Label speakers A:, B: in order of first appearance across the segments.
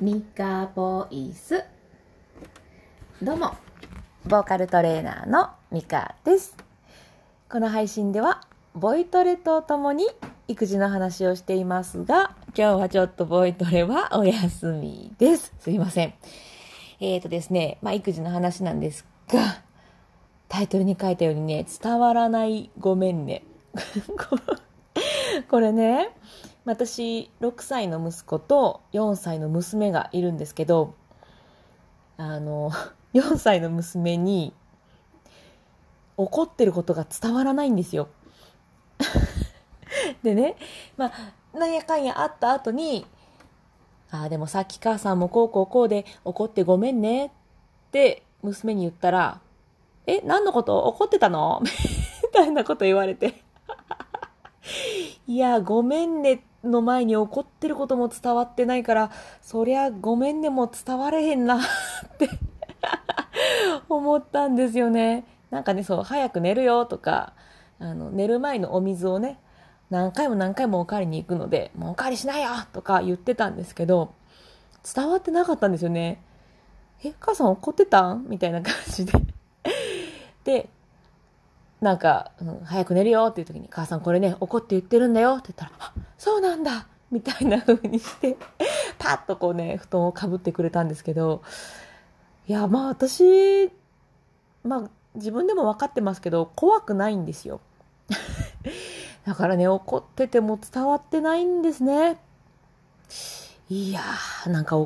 A: ミカボイス。どうもボーカルトレーナーのミカです。この配信ではボイトレとともに育児の話をしていますが今日はちょっとボイトレはお休みです。すいません。えーとですねまあ育児の話なんですがタイトルに書いたようにね伝わらないごめんね。これね私6歳の息子と4歳の娘がいるんですけどあの 4歳の娘に怒ってることが伝わらないんですよ。でねまあなんやかんやあった後に「ああでもさっき母さんもこうこうこうで怒ってごめんね」って娘に言ったら「え何のこと？怒ってたの? 」みたいなこと言われていやごめんねっの前に怒ってることも伝わってないから、そりゃごめんねも伝われへんな って思ったんですよね。なんかね、そう、早く寝るよとか、あの、寝る前のお水をね、何回も何回もお借りに行くので、もうお借りしないよとか言ってたんですけど、伝わってなかったんですよね。え、母さん怒ってたん？みたいな感じでで、なんか、うん、早く寝るよっていう時に、母さんこれね、怒って言ってるんだよって言ったら、あ、そうなんだみたいな風にして パッとこうね布団をかぶってくれたんですけどいやまあ私まあ自分でも分かってますけど怖くないんですよ。だからね怒ってても伝わってないんですね。いやーなんか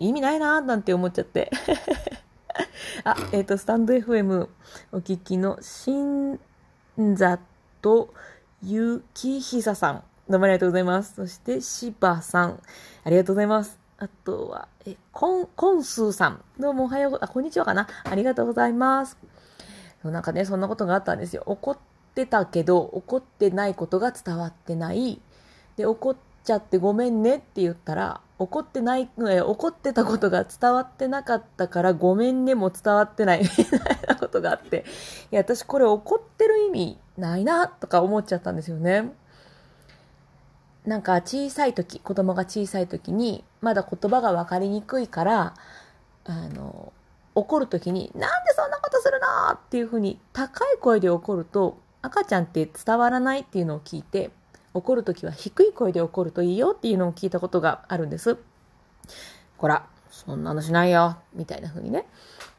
A: 意味ないなーなんて思っちゃって。あえっ、ー、とスタンド FM お聞きの新里ゆきひささんどうもありがとうございます。そして、しばさん。ありがとうございます。あとは、え、こん、こんすーさん。どうもおはよう、あ、こんにちはかな。ありがとうございます。なんかね、そんなことがあったんですよ。怒ってたけど、怒ってないことが伝わってない。で、怒っちゃってごめんねって言ったら、怒ってない、え、怒ってたことが伝わってなかったからごめんねも伝わってない みたいなことがあって、いや、私これ怒ってる意味ないなとか思っちゃったんですよね。なんか小さい時、子供が小さい時に、まだ言葉が分かりにくいから、あの、怒る時に、なんでそんなことするのっていうふうに高い声で怒ると、赤ちゃんって伝わらないっていうのを聞いて、怒る時は低い声で怒るといいよっていうのを聞いたことがあるんです。こら、そんなのしないよ、みたいな風にね。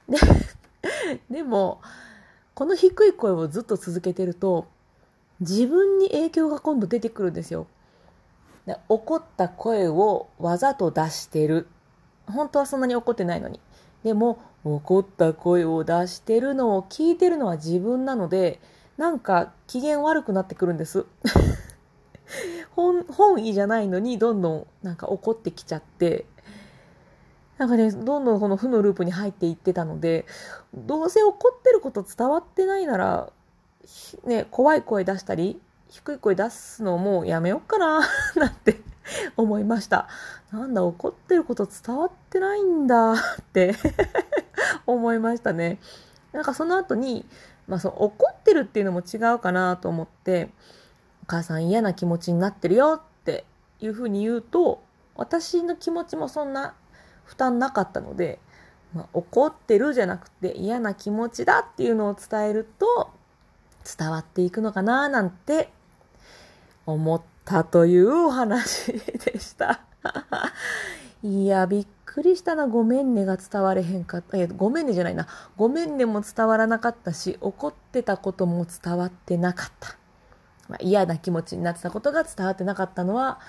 A: で、でも、この低い声をずっと続けてると、自分に影響が今度出てくるんですよ。怒った声をわざと出してる。本当はそんなに怒ってないのに。でも、怒った声を出してるのを聞いてるのは自分なので、なんか機嫌悪くなってくるんです。本本意じゃないのにどんどんなんか怒ってきちゃって、なんかね、どんどんこの負のループに入っていってたので、どうせ怒ってること伝わってないなら、ね、怖い声出したり、低い声出すのもうやめよっかな なんて思いました。なんだ、怒ってること伝わってないんだって 思いましたね。なんかその後に、まあその怒ってるっていうのも違うかなと思って、お母さん嫌な気持ちになってるよっていうふうに言うと、私の気持ちもそんな負担なかったので、まあ、怒ってるじゃなくて嫌な気持ちだっていうのを伝えると伝わっていくのかななんて思ったというお話でした。いや、びっくりしたな。ごめんねが伝われへんかった。え、ごめんねじゃないな。ごめんねも伝わらなかったし、怒ってたことも伝わってなかった。まあ、嫌な気持ちになってたことが伝わってなかったのは、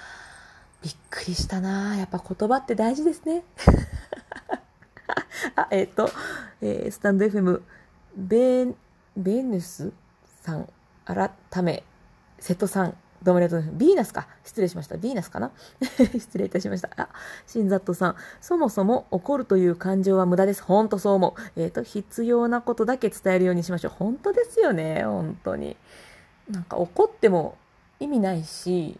A: びっくりしたな。やっぱ言葉って大事ですね。あ、えっ、ー、と、えー、スタンド FM、ベー、ベヌスさん、改め、瀬戸さん、どうもありがとうございます。ビーナスか。失礼しました。ビーナスかな？失礼いたしました。あ、新里さん。そもそも怒るという感情は無駄です。ほんとそう思う。えっ、ー、と、必要なことだけ伝えるようにしましょう。本当ですよね。本当に。なんか怒っても意味ないし、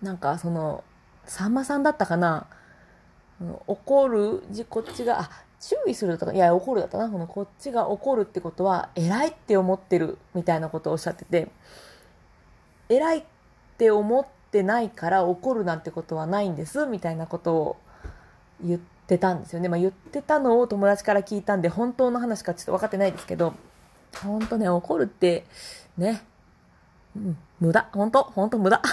A: なんかその、さんまさんだったかな。怒る、こっちが、あ、注意するとか、いや、怒るだったな。このこっちが怒るってことは、偉いって思ってるみたいなことをおっしゃってて、偉いって思ってないから怒るなんてことはないんですみたいなことを言ってたんですよね。まあ言ってたのを友達から聞いたんで、本当の話かちょっと分かってないですけど、本当ね、怒るって、ね、うん、無駄。本当？本当無駄。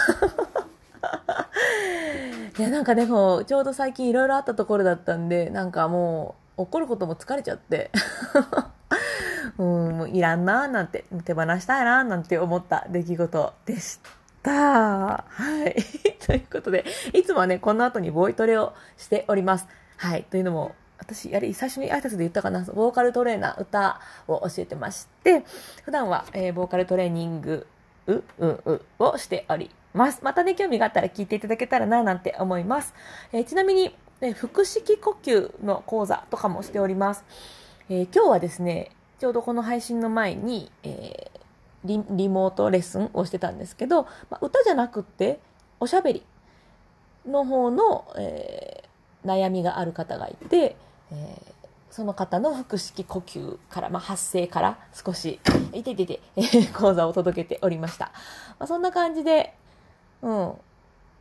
A: いや、なんかでも、ちょうど最近いろいろあったところだったんで、なんかもう、怒ることも疲れちゃって。うん、もういらんなーなんて、手放したいなーなんて思った出来事でした。はい。ということで、いつもはね、この後にボイトレをしております。はい。というのも、私、やり、最初に挨拶で言ったかな、ボーカルトレーナー、歌を教えてまして、普段は、えー、ボーカルトレーニング、う、うん、うをしております。またね、興味があったら聞いていただけたらな、なんて思います。えー、ちなみに、ね、腹式呼吸の講座とかもしております。えー、今日はですね、ちょうどこの配信の前に、えー、リリモートレッスンをしてたんですけど、まあ、歌じゃなくって、おしゃべりの方の、えー、悩みがある方がいて、えーその方の腹式呼吸から、まあ、発声から少し、いていていて、えー、講座を届けておりました。まあ、そんな感じで、うん、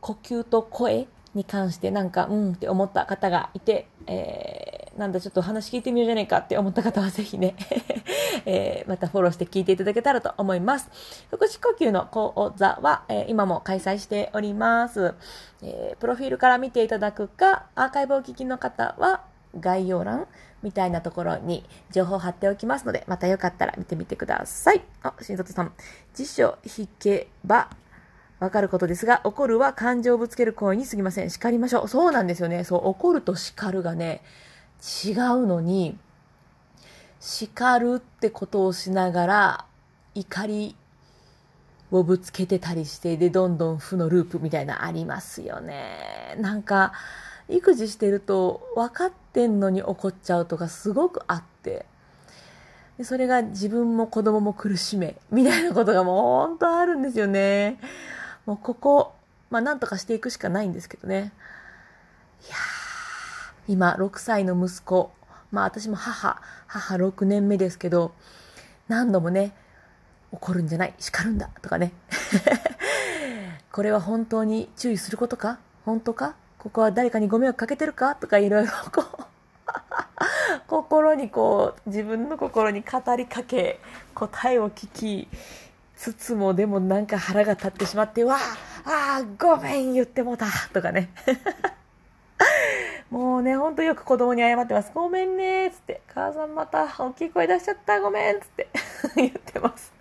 A: 呼吸と声に関してなんか、うんって思った方がいて、えー、なんだちょっと話聞いてみようじゃないかって思った方は ぜひね、えー、またフォローして聞いていただけたらと思います。腹式呼吸の講座は、えー、今も開催しております、えー。プロフィールから見ていただくか、アーカイブをお聞きの方は概要欄みたいなところに情報を貼っておきますので、またよかったら見てみてください。あ、新里さん。辞書引けばわかることですが、怒るは感情をぶつける行為に過ぎません。叱りましょう。そうなんですよね。そう、怒ると叱るがね、違うのに、叱るってことをしながら、怒りをぶつけてたりして、で、どんどん負のループみたいなありますよね。なんか、育児してると分かってんのに怒っちゃうとかすごくあって、でそれが自分も子供も苦しめ、みたいなことがもう本当あるんですよね。もうここ、まあなんとかしていくしかないんですけどね。いや、今6歳の息子、まあ私も母、母6年目ですけど、何度もね、怒るんじゃない、叱るんだ、とかね。これは本当に注意することか？本当か？ここは誰かにご迷惑かけてるか？とかいろいろこう心にこう、自分の心に語りかけ、答えを聞き、つつもでもなんか腹が立ってしまって、わあ、あごめん言ってもたとかね。もうね、ほんとよく子供に謝ってます。ごめんねっつって。母さんまた大きい声出しちゃった。ごめんっつって 言ってます。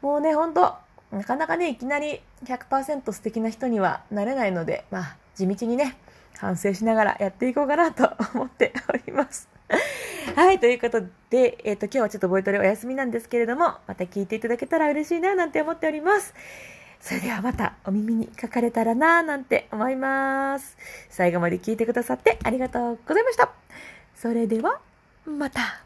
A: もうね、ほんと、なかなかね、いきなり100%素敵な人にはなれないので、まあ、地道にね、反省しながらやっていこうかなと思っております。はい、ということで、えっ、ー、と、今日はちょっとボイトレお休みなんですけれども、また聞いていただけたら嬉しいな、なんて思っております。それではまたお耳にかかれたらな、なんて思います。最後まで聞いてくださってありがとうございました。それでは、また。